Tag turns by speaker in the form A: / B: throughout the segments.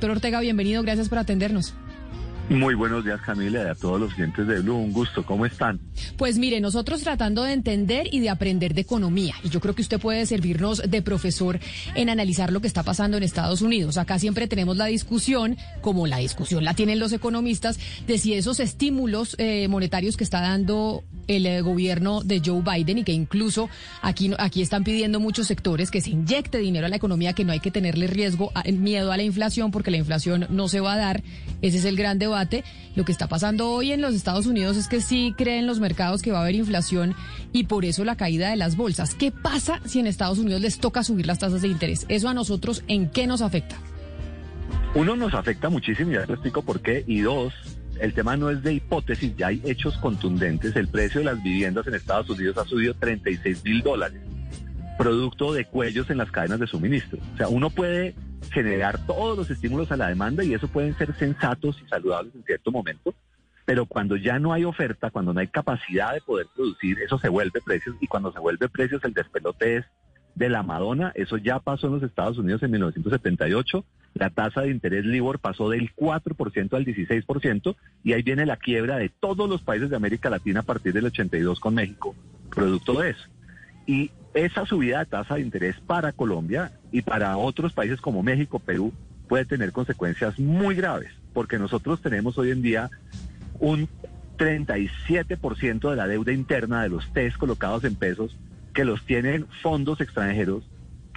A: Doctor Ortega, bienvenido, gracias por atendernos.
B: Muy buenos días, Camila, y a todos los clientes de Blue. Un gusto. ¿Cómo están?
A: Pues mire, nosotros tratando de entender y de aprender de economía. Y yo creo que usted puede servirnos de profesor en analizar lo que está pasando en Estados Unidos. Acá siempre tenemos la discusión, como la discusión la tienen los economistas, de si esos estímulos eh, monetarios que está dando el eh, gobierno de Joe Biden y que incluso aquí, aquí están pidiendo muchos sectores que se inyecte dinero a la economía, que no hay que tenerle riesgo, a, miedo a la inflación, porque la inflación no se va a dar. Ese es el gran debate lo que está pasando hoy en los Estados Unidos es que sí creen los mercados que va a haber inflación y por eso la caída de las bolsas. ¿Qué pasa si en Estados Unidos les toca subir las tasas de interés? ¿Eso a nosotros en qué nos afecta?
B: Uno nos afecta muchísimo, ya te explico por qué, y dos, el tema no es de hipótesis, ya hay hechos contundentes. El precio de las viviendas en Estados Unidos ha subido 36 mil dólares, producto de cuellos en las cadenas de suministro. O sea, uno puede generar todos los estímulos a la demanda y eso pueden ser sensatos y saludables en cierto momento, pero cuando ya no hay oferta, cuando no hay capacidad de poder producir, eso se vuelve precios y cuando se vuelve precios el despelote es de la Madonna, eso ya pasó en los Estados Unidos en 1978, la tasa de interés LIBOR pasó del 4% al 16% y ahí viene la quiebra de todos los países de América Latina a partir del 82 con México, producto de eso. Y esa subida de tasa de interés para Colombia y para otros países como México, Perú, puede tener consecuencias muy graves, porque nosotros tenemos hoy en día un 37% de la deuda interna de los test colocados en pesos que los tienen fondos extranjeros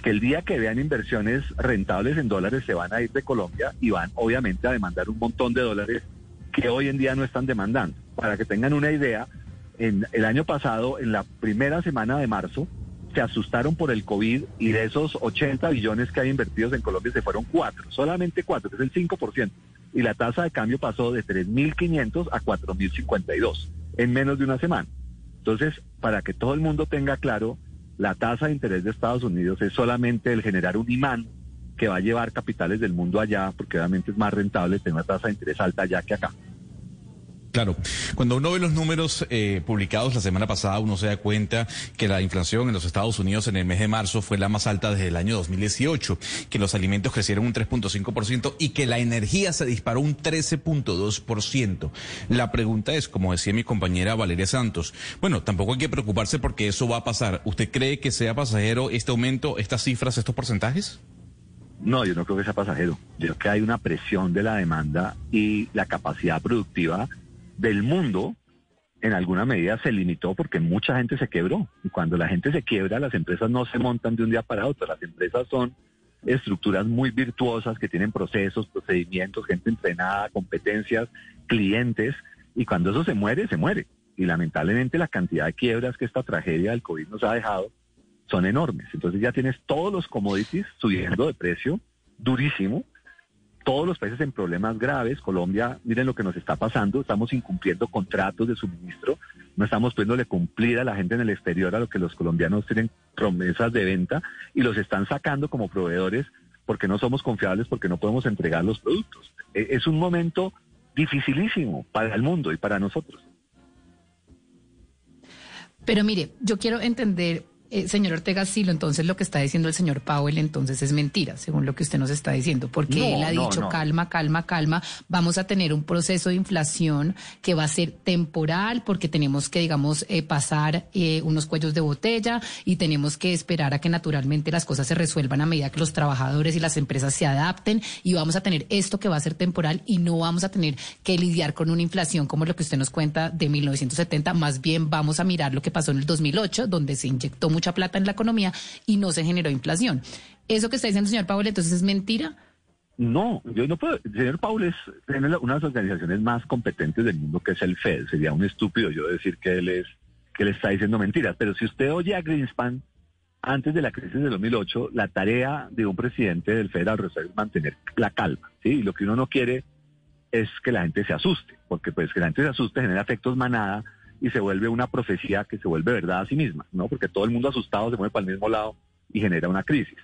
B: que el día que vean inversiones rentables en dólares se van a ir de Colombia y van obviamente a demandar un montón de dólares que hoy en día no están demandando. Para que tengan una idea, en el año pasado, en la primera semana de marzo, se asustaron por el COVID y de esos 80 billones que hay invertidos en Colombia se fueron cuatro, solamente cuatro, que es el 5%. Y la tasa de cambio pasó de 3.500 a 4.052 en menos de una semana. Entonces, para que todo el mundo tenga claro, la tasa de interés de Estados Unidos es solamente el generar un imán que va a llevar capitales del mundo allá, porque obviamente es más rentable tener una tasa de interés alta allá que acá.
C: Claro, cuando uno ve los números eh, publicados la semana pasada, uno se da cuenta que la inflación en los Estados Unidos en el mes de marzo fue la más alta desde el año 2018, que los alimentos crecieron un 3.5% y que la energía se disparó un 13.2%. La pregunta es, como decía mi compañera Valeria Santos, bueno, tampoco hay que preocuparse porque eso va a pasar. ¿Usted cree que sea pasajero este aumento, estas cifras, estos porcentajes?
B: No, yo no creo que sea pasajero. Yo creo que hay una presión de la demanda y la capacidad productiva del mundo en alguna medida se limitó porque mucha gente se quebró. Y cuando la gente se quiebra, las empresas no se montan de un día para otro. Las empresas son estructuras muy virtuosas que tienen procesos, procedimientos, gente entrenada, competencias, clientes. Y cuando eso se muere, se muere. Y lamentablemente la cantidad de quiebras que esta tragedia del COVID nos ha dejado son enormes. Entonces ya tienes todos los commodities subiendo de precio durísimo todos los países en problemas graves. Colombia, miren lo que nos está pasando, estamos incumpliendo contratos de suministro, no estamos pudiéndole cumplir a la gente en el exterior a lo que los colombianos tienen promesas de venta y los están sacando como proveedores porque no somos confiables, porque no podemos entregar los productos. E, es un momento dificilísimo para el mundo y para nosotros.
A: Pero mire, yo quiero entender eh, señor Ortega Silo, entonces lo que está diciendo el señor Powell entonces es mentira, según lo que usted nos está diciendo, porque él ha dicho calma, calma, calma, vamos a tener un proceso de inflación que va a ser temporal porque tenemos que, digamos, eh, pasar eh, unos cuellos de botella y tenemos que esperar a que naturalmente las cosas se resuelvan a medida que los trabajadores y las empresas se adapten y vamos a tener esto que va a ser temporal y no vamos a tener que lidiar con una inflación como lo que usted nos cuenta de 1970, más bien vamos a mirar lo que pasó en el 2008, donde se inyectó mucho plata en la economía y no se generó inflación. ¿Eso que está diciendo el señor Paul entonces es mentira?
B: No, yo no puedo. El señor Paul es una de las organizaciones más competentes del mundo que es el FED. Sería un estúpido yo decir que él es que le está diciendo mentiras. Pero si usted oye a Greenspan antes de la crisis de 2008, la tarea de un presidente del Federal Reserve es mantener la calma, ¿sí? Y lo que uno no quiere es que la gente se asuste, porque pues que la gente se asuste genera efectos manada y se vuelve una profecía que se vuelve verdad a sí misma, ¿no? Porque todo el mundo asustado se mueve para el mismo lado y genera una crisis.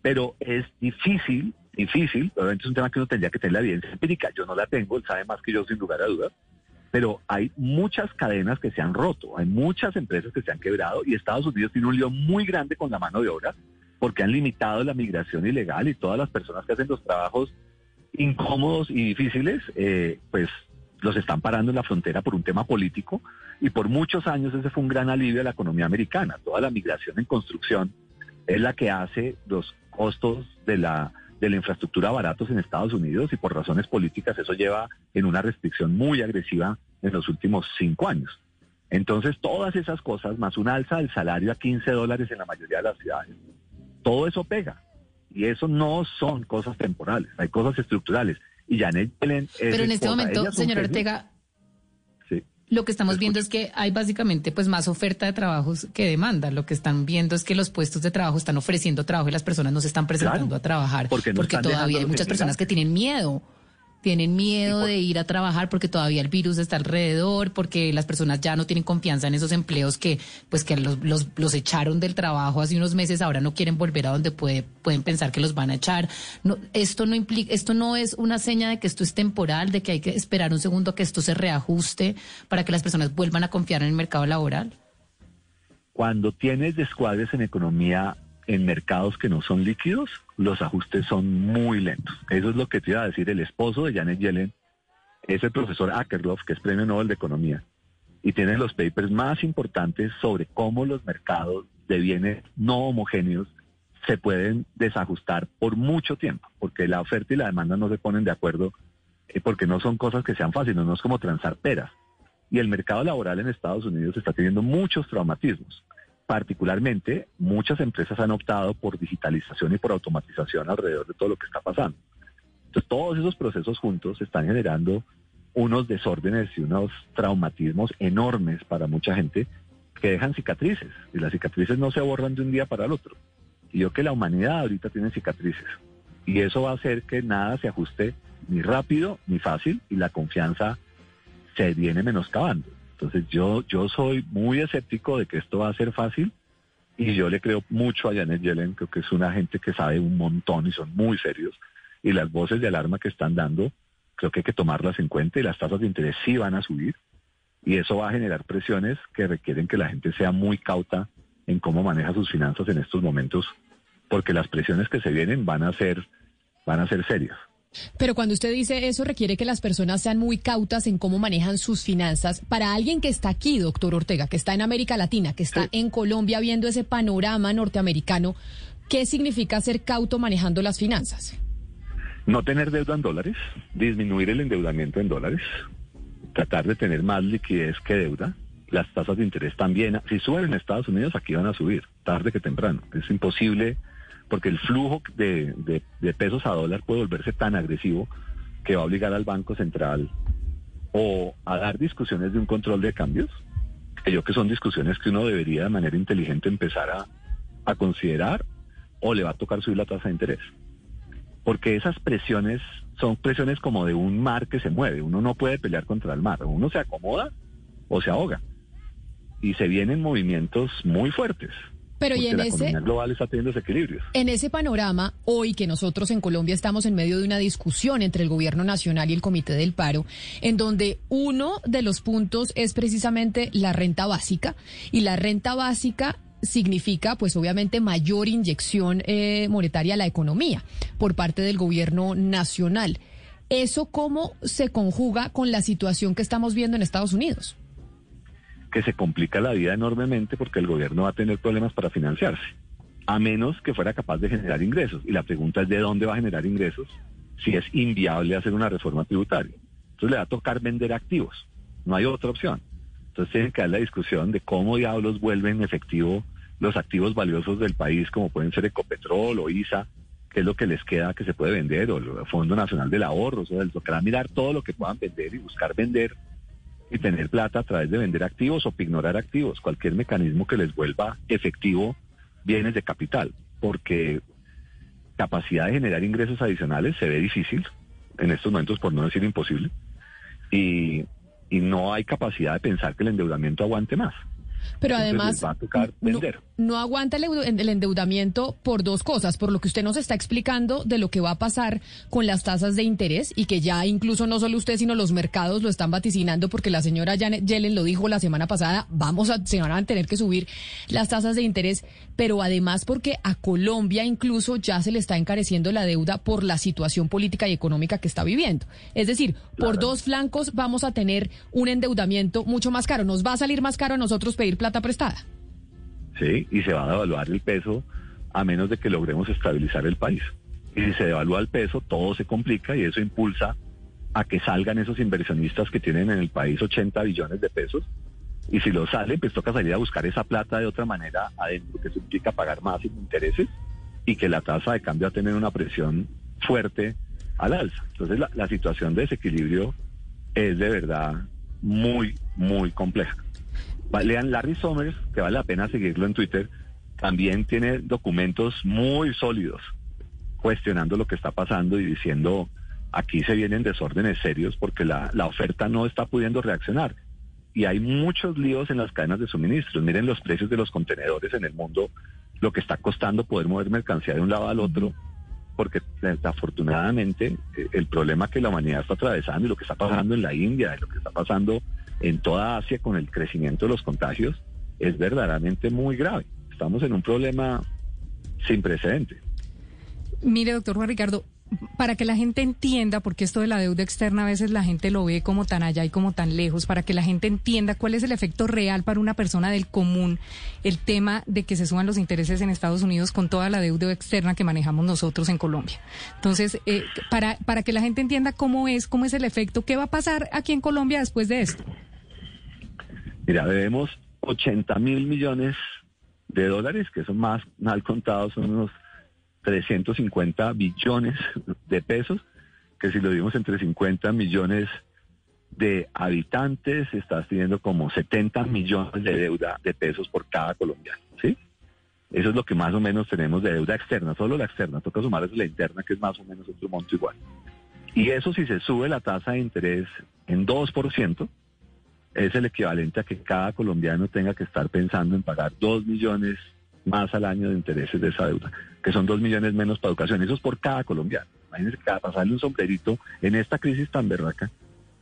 B: Pero es difícil, difícil, obviamente es un tema que uno tendría que tener la evidencia empírica, yo no la tengo, él sabe más que yo sin lugar a dudas, pero hay muchas cadenas que se han roto, hay muchas empresas que se han quebrado y Estados Unidos tiene un lío muy grande con la mano de obra porque han limitado la migración ilegal y todas las personas que hacen los trabajos incómodos y difíciles, eh, pues los están parando en la frontera por un tema político y por muchos años ese fue un gran alivio a la economía americana. Toda la migración en construcción es la que hace los costos de la de la infraestructura baratos en Estados Unidos y por razones políticas eso lleva en una restricción muy agresiva en los últimos cinco años. Entonces, todas esas cosas, más un alza del salario a 15 dólares en la mayoría de las ciudades, todo eso pega. Y eso no son cosas temporales, hay cosas estructurales. Y Janet Yellen
A: Pero en este momento, señor Ortega, lo que estamos viendo es que hay básicamente pues más oferta de trabajos que demanda. Lo que están viendo es que los puestos de trabajo están ofreciendo trabajo y las personas no se están presentando a trabajar porque, todavía hay muchas personas que tienen miedo tienen miedo de ir a trabajar porque todavía el virus está alrededor, porque las personas ya no tienen confianza en esos empleos que pues que los, los, los echaron del trabajo hace unos meses, ahora no quieren volver a donde puede, pueden pensar que los van a echar. No, esto no implica, esto no es una seña de que esto es temporal, de que hay que esperar un segundo a que esto se reajuste para que las personas vuelvan a confiar en el mercado laboral.
B: Cuando tienes descuadres en economía en mercados que no son líquidos, los ajustes son muy lentos. Eso es lo que te iba a decir el esposo de Janet Yellen, es el profesor Akerlof, que es premio Nobel de Economía, y tiene los papers más importantes sobre cómo los mercados de bienes no homogéneos se pueden desajustar por mucho tiempo, porque la oferta y la demanda no se ponen de acuerdo, eh, porque no son cosas que sean fáciles, no es como transar peras. Y el mercado laboral en Estados Unidos está teniendo muchos traumatismos particularmente muchas empresas han optado por digitalización y por automatización alrededor de todo lo que está pasando. Entonces todos esos procesos juntos están generando unos desórdenes y unos traumatismos enormes para mucha gente que dejan cicatrices y las cicatrices no se borran de un día para el otro. Y yo que la humanidad ahorita tiene cicatrices y eso va a hacer que nada se ajuste ni rápido ni fácil y la confianza se viene menoscabando. Entonces yo, yo soy muy escéptico de que esto va a ser fácil y yo le creo mucho a Janet Yellen, creo que es una gente que sabe un montón y son muy serios y las voces de alarma que están dando creo que hay que tomarlas en cuenta y las tasas de interés sí van a subir y eso va a generar presiones que requieren que la gente sea muy cauta en cómo maneja sus finanzas en estos momentos porque las presiones que se vienen van a ser van a ser serias.
A: Pero cuando usted dice eso requiere que las personas sean muy cautas en cómo manejan sus finanzas. Para alguien que está aquí, doctor Ortega, que está en América Latina, que está en Colombia viendo ese panorama norteamericano, ¿qué significa ser cauto manejando las finanzas?
B: No tener deuda en dólares, disminuir el endeudamiento en dólares, tratar de tener más liquidez que deuda. Las tasas de interés también, si suben en Estados Unidos, aquí van a subir, tarde que temprano. Es imposible porque el flujo de, pesos a dólar puede volverse tan agresivo que va a obligar al Banco Central o a dar discusiones de un control de cambios, yo que son discusiones que uno debería de manera inteligente empezar a, a considerar, o le va a tocar subir la tasa de interés. Porque esas presiones son presiones como de un mar que se mueve, uno no puede pelear contra el mar, uno se acomoda o se ahoga. Y se vienen movimientos muy fuertes.
A: Pero y en
B: la
A: ese
B: global está teniendo equilibrios.
A: En ese panorama, hoy que nosotros en Colombia estamos en medio de una discusión entre el gobierno nacional y el comité del paro, en donde uno de los puntos es precisamente la renta básica y la renta básica significa, pues obviamente, mayor inyección eh, monetaria a la economía por parte del gobierno nacional. ¿Eso cómo se conjuga con la situación que estamos viendo en Estados Unidos?
B: Que se complica la vida enormemente porque el gobierno va a tener problemas para financiarse, a menos que fuera capaz de generar ingresos. Y la pregunta es de dónde va a generar ingresos si es inviable hacer una reforma tributaria. Entonces le va a tocar vender activos, no hay otra opción. Entonces tiene que dar la discusión de cómo diablos vuelven efectivo los activos valiosos del país, como pueden ser Ecopetrol o ISA, que es lo que les queda que se puede vender, o el Fondo Nacional del Ahorro, o sea, tocará mirar todo lo que puedan vender y buscar vender y tener plata a través de vender activos o ignorar activos, cualquier mecanismo que les vuelva efectivo bienes de capital, porque capacidad de generar ingresos adicionales se ve difícil en estos momentos, por no decir imposible, y, y no hay capacidad de pensar que el endeudamiento aguante más.
A: Pero además,
B: va a tocar vender.
A: No, aguanta el, endeudamiento por dos cosas, por lo que usted nos está explicando de lo que va a pasar con las tasas de interés y que ya incluso no solo usted, sino los mercados lo están vaticinando porque la señora Janet Yellen lo dijo la semana pasada, vamos a, se van a tener que subir las tasas de interés, pero además porque a Colombia incluso ya se le está encareciendo la deuda por la situación política y económica que está viviendo. Es decir, por dos flancos vamos a tener un endeudamiento mucho más caro. Nos va a salir más caro a nosotros pedir plata prestada.
B: Sí, y se va a devaluar el peso a menos de que logremos estabilizar el país. Y si se devalúa el peso, todo se complica y eso impulsa a que salgan esos inversionistas que tienen en el país 80 billones de pesos. Y si lo salen, pues toca salir a buscar esa plata de otra manera adentro, que eso implica pagar más intereses y que la tasa de cambio va a tener una presión fuerte al alza. Entonces la situación de desequilibrio es de verdad muy, muy compleja. Lean Larry Summers, que vale la pena seguirlo en Twitter, también tiene documentos muy sólidos cuestionando lo que está pasando y diciendo aquí se vienen desórdenes serios porque la, la oferta no está pudiendo reaccionar. Y hay muchos líos en las cadenas de suministros. Miren los precios de los contenedores en el mundo, lo que está costando poder mover mercancía de un lado al otro, porque desafortunadamente eh, el problema que la humanidad está atravesando y lo que está pasando en la India y lo que está pasando en toda Asia con el crecimiento de los contagios es verdaderamente muy grave. Estamos en un problema sin precedente.
A: Mire, doctor Juan Ricardo, para que la gente entienda, porque esto de la deuda externa a veces la gente lo ve como tan allá y como tan lejos, para que la gente entienda cuál es el efecto real para una persona del común, el tema de que se suban los intereses en Estados Unidos con toda la deuda externa que manejamos nosotros en Colombia. Entonces, eh, para, para que la gente entienda cómo es, cómo es el efecto, ¿qué va a pasar aquí en Colombia después de esto?
B: Mira, debemos 80 mil millones de dólares, que son más mal contados, son unos 350 billones de pesos, que si lo dimos entre 50 millones de habitantes, estás teniendo como 70 millones de deuda de pesos por cada colombiano, ¿sí? Eso es lo que más o menos tenemos de deuda externa, solo la externa, toca sumar la interna, que es más o menos otro monto igual. Y eso si se sube la tasa de interés en 2%, es el equivalente a que cada colombiano tenga que estar pensando en pagar 2 millones más al año de intereses de esa deuda, que son 2 millones menos para educación. Eso es por cada colombiano. Imagínense cada pasarle un sombrerito en esta crisis tan berraca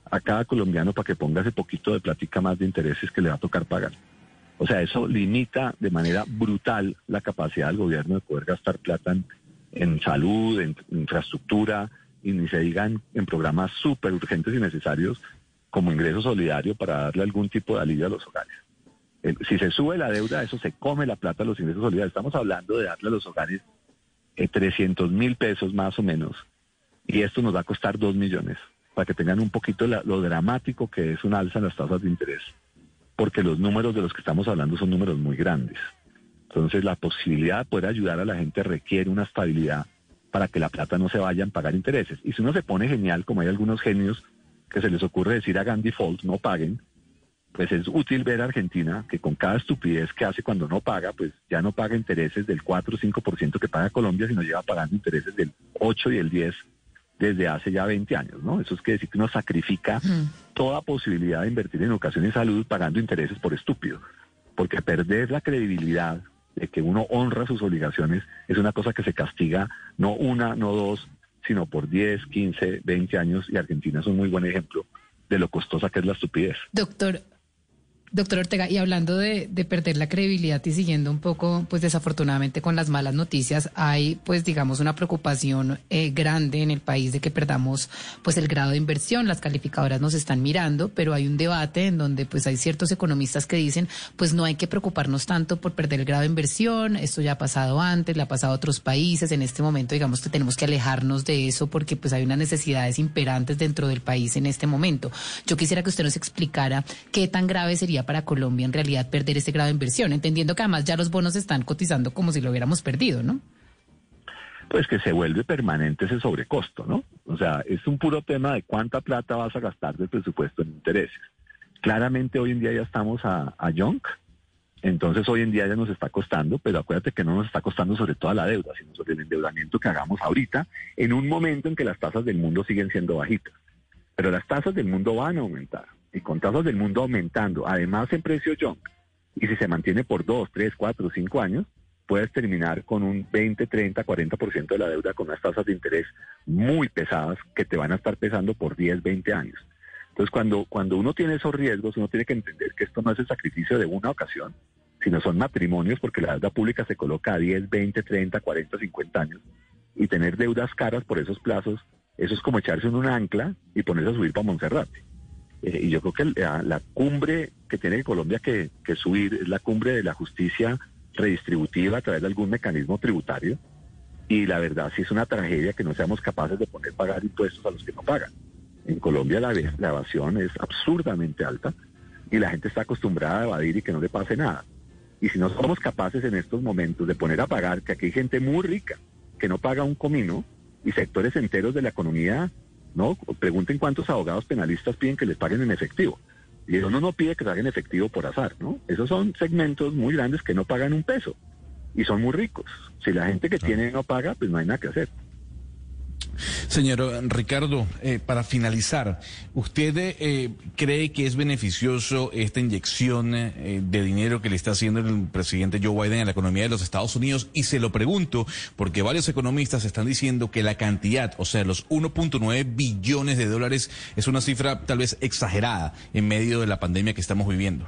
B: a cada colombiano para que ponga ese poquito de platica más de intereses que le va a tocar pagar. O sea, eso limita de manera brutal la capacidad del gobierno de poder gastar plata en, salud, en infraestructura, y ni se digan en programas súper urgentes y necesarios como ingreso solidario para darle algún tipo de alivio a los hogares. Si se sube la deuda, eso se come la plata a los ingresos solidarios. Estamos hablando de darle a los hogares 300 eh, mil pesos más o menos. Y esto nos va a costar 2 millones, para que tengan un poquito lo dramático que es un alza en las tasas de interés. Porque los números de los que estamos hablando son números muy grandes. Entonces la posibilidad de poder ayudar a la gente requiere una estabilidad para que la plata no se vaya a pagar intereses. Y si uno se pone genial, como hay algunos genios que se les ocurre decir hagan default, no paguen, pues es útil ver a Argentina que con cada estupidez que hace cuando no paga, pues ya no paga intereses del 4 o 5% que paga Colombia, sino lleva pagando intereses del 8 y el 10 desde hace ya 20 años, ¿no? Eso es que decir que uno sacrifica toda posibilidad de invertir en educación y salud pagando intereses por estúpido, porque perder la credibilidad de que uno honra sus obligaciones es una cosa que se castiga no una, no dos, sino por 10, 15, 20 años y Argentina es un muy buen ejemplo de lo costosa que es la estupidez.
A: Doctor, Doctor Ortega, y hablando de, perder la credibilidad y siguiendo un poco, pues desafortunadamente con las malas noticias, hay pues digamos una preocupación eh, grande en el país de que perdamos pues el grado de inversión. Las calificadoras nos están mirando, pero hay un debate en donde pues hay ciertos economistas que dicen pues no hay que preocuparnos tanto por perder el grado de inversión. Esto ya ha pasado antes, le ha pasado a otros países. En este momento digamos que tenemos que alejarnos de eso porque pues hay unas necesidades imperantes dentro del país en este momento. Yo quisiera que usted nos explicara qué tan grave sería para Colombia en realidad perder ese grado de inversión, entendiendo que además ya los bonos están cotizando como si lo hubiéramos perdido, ¿no?
B: Pues que se vuelve permanente ese sobrecosto, ¿no? O sea, es un puro tema de cuánta plata vas a gastar del presupuesto en intereses. Claramente hoy en día ya estamos a, a Entonces hoy en día ya nos está costando, pero acuérdate que no nos está costando sobre toda la deuda, sino sobre el endeudamiento que hagamos ahorita, en un momento en que las tasas del mundo siguen siendo bajitas. Pero las tasas del mundo van a aumentar. Y con tasas del mundo aumentando, además en precio junk, y si se mantiene por dos, tres, cuatro, cinco años, puedes terminar con un 20, 30, 40% de la deuda con unas tasas de interés muy pesadas que te van a estar pesando por 10, 20 años. Entonces, cuando, cuando uno tiene esos riesgos, uno tiene que entender que esto no es el sacrificio de una ocasión, sino son matrimonios, porque la deuda pública se coloca a 10, 20, 30, 40, 50 años, y tener deudas caras por esos plazos, eso es como echarse en un ancla y ponerse a subir para Monserrate. Eh, y yo creo que la, cumbre que tiene Colombia que, que subir es la cumbre de la justicia redistributiva a través de algún mecanismo tributario. Y la verdad sí es una tragedia que no seamos capaces de poner pagar impuestos a los que no pagan. En Colombia la, la evasión es absurdamente alta y la gente está acostumbrada a evadir y que no le pase nada. Y si no somos capaces en estos momentos de poner a pagar, que aquí hay gente muy rica que no paga un comino y sectores enteros de la economía, ¿no? Pregunten cuántos abogados penalistas piden que les paguen en efectivo. Y uno no pide que paguen efectivo por azar, ¿no? Esos son segmentos muy grandes que no pagan un peso y son muy ricos. Si la gente que tiene no paga, pues no hay nada que hacer.
C: Señor Ricardo, eh, para finalizar, ¿usted eh, cree que es beneficioso esta inyección eh, de dinero que le está haciendo el presidente Joe Biden a la economía de los Estados Unidos? Y se lo pregunto porque varios economistas están diciendo que la cantidad, o sea, los 1.9 billones de dólares, es una cifra tal vez exagerada en medio de la pandemia que estamos viviendo.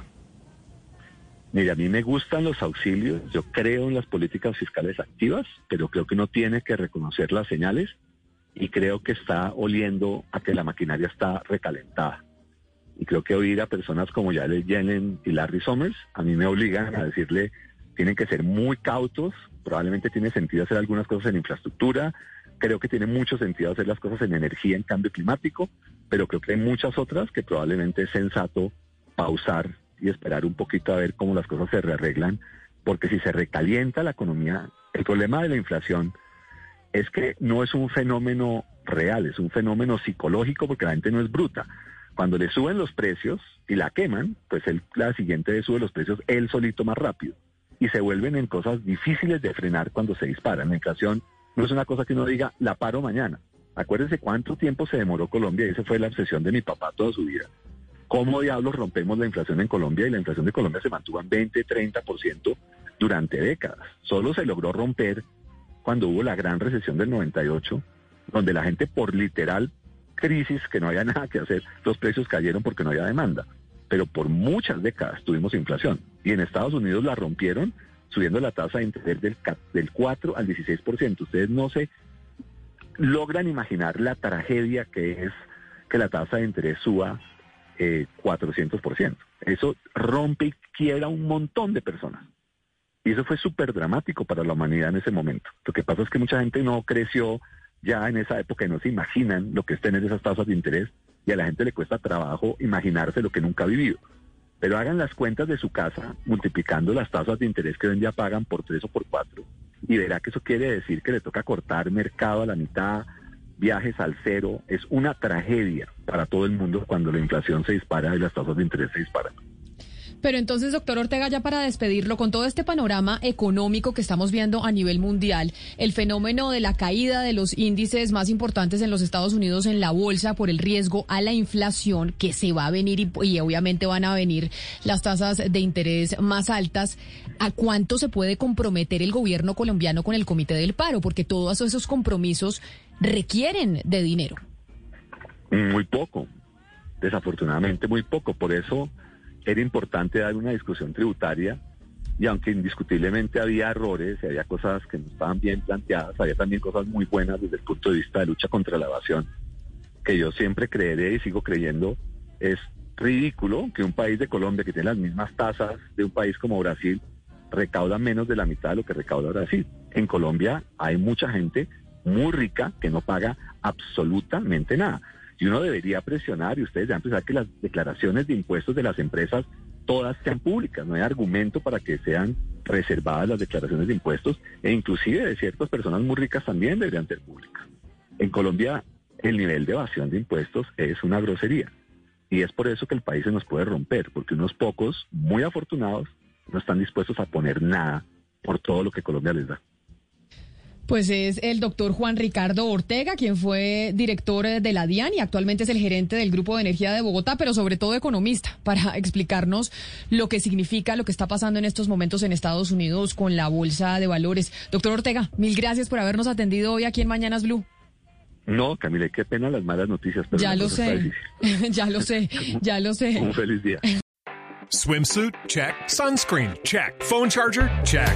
B: Mire, a mí me gustan los auxilios, yo creo en las políticas fiscales activas, pero creo que no tiene que reconocer las señales y creo que está oliendo a que la maquinaria está recalentada. Y creo que oír a personas como Jared Yellen y Larry Summers a mí me obligan a decirle, tienen que ser muy cautos, probablemente tiene sentido hacer algunas cosas en infraestructura, creo que tiene mucho sentido hacer las cosas en energía, en cambio climático, pero creo que hay muchas otras que probablemente es sensato pausar y esperar un poquito a ver cómo las cosas se rearreglan, porque si se recalienta la economía, el problema de la inflación es que no es un fenómeno real, es un fenómeno psicológico porque la gente no es bruta. Cuando le suben los precios y la queman, pues el, la siguiente vez sube los precios él solito más rápido. Y se vuelven en cosas difíciles de frenar cuando se disparan. La inflación no es una cosa que uno diga, la paro mañana. Acuérdense cuánto tiempo se demoró Colombia y esa fue la obsesión de mi papá toda su vida. ¿Cómo diablos rompemos la inflación en Colombia? Y la inflación de Colombia se mantuvo en 20, 30% durante décadas. Solo se logró romper cuando hubo la gran recesión del 98, donde la gente por literal crisis, que no había nada que hacer, los precios cayeron porque no había demanda. Pero por muchas décadas tuvimos inflación. Y en Estados Unidos la rompieron subiendo la tasa de interés del, del 4 al 16%. Ustedes no se logran imaginar la tragedia que es que la tasa de interés suba eh, 400%. Eso rompe y quiebra un montón de personas. Y eso fue súper dramático para la humanidad en ese momento. Lo que pasa es que mucha gente no creció ya en esa época y no se imaginan lo que es tener esas tasas de interés y a la gente le cuesta trabajo imaginarse lo que nunca ha vivido. Pero hagan las cuentas de su casa multiplicando las tasas de interés que hoy ya pagan por tres o por cuatro y verá que eso quiere decir que le toca cortar mercado a la mitad, viajes al cero. Es una tragedia para todo el mundo cuando la inflación se dispara y las tasas de interés se disparan.
A: Pero entonces, doctor Ortega, ya para despedirlo, con todo este panorama económico que estamos viendo a nivel mundial, el fenómeno de la caída de los índices más importantes en los Estados Unidos en la bolsa por el riesgo a la inflación que se va a venir y, obviamente van a venir las tasas de interés más altas, ¿a cuánto se puede comprometer el gobierno colombiano con el Comité del Paro? Porque todos esos compromisos requieren de dinero.
B: Muy poco, desafortunadamente muy poco. Por eso era importante dar una discusión tributaria y aunque indiscutiblemente había errores y había cosas que no estaban bien planteadas, había también cosas muy buenas desde el punto de vista de lucha contra la evasión, que yo siempre creeré y sigo creyendo, es ridículo que un país de Colombia que tiene las mismas tasas de un país como Brasil recauda menos de la mitad de lo que recauda Brasil. En Colombia hay mucha gente muy rica que no paga absolutamente nada. Y uno debería presionar, y ustedes deben pensar que las declaraciones de impuestos de las empresas todas sean públicas, no hay argumento para que sean reservadas las declaraciones de impuestos, e inclusive de ciertas personas muy ricas también deberían ser públicas. En Colombia el nivel de evasión de impuestos es una grosería. Y es por eso que el país se nos puede romper, porque unos pocos muy afortunados no están dispuestos a poner nada por todo lo que Colombia les da.
A: Pues es el doctor Juan Ricardo Ortega, quien fue director de la DIAN y actualmente es el gerente del Grupo de Energía de Bogotá, pero sobre todo economista, para explicarnos lo que significa lo que está pasando en estos momentos en Estados Unidos con la bolsa de valores. Doctor Ortega, mil gracias por habernos atendido hoy aquí en Mañanas Blue.
B: No, Camila, qué pena las malas noticias. Pero
A: ya lo sé, ya lo sé, ya lo sé.
B: Un feliz día.
D: Swimsuit? Check. Sunscreen? Check. Phone charger? Check.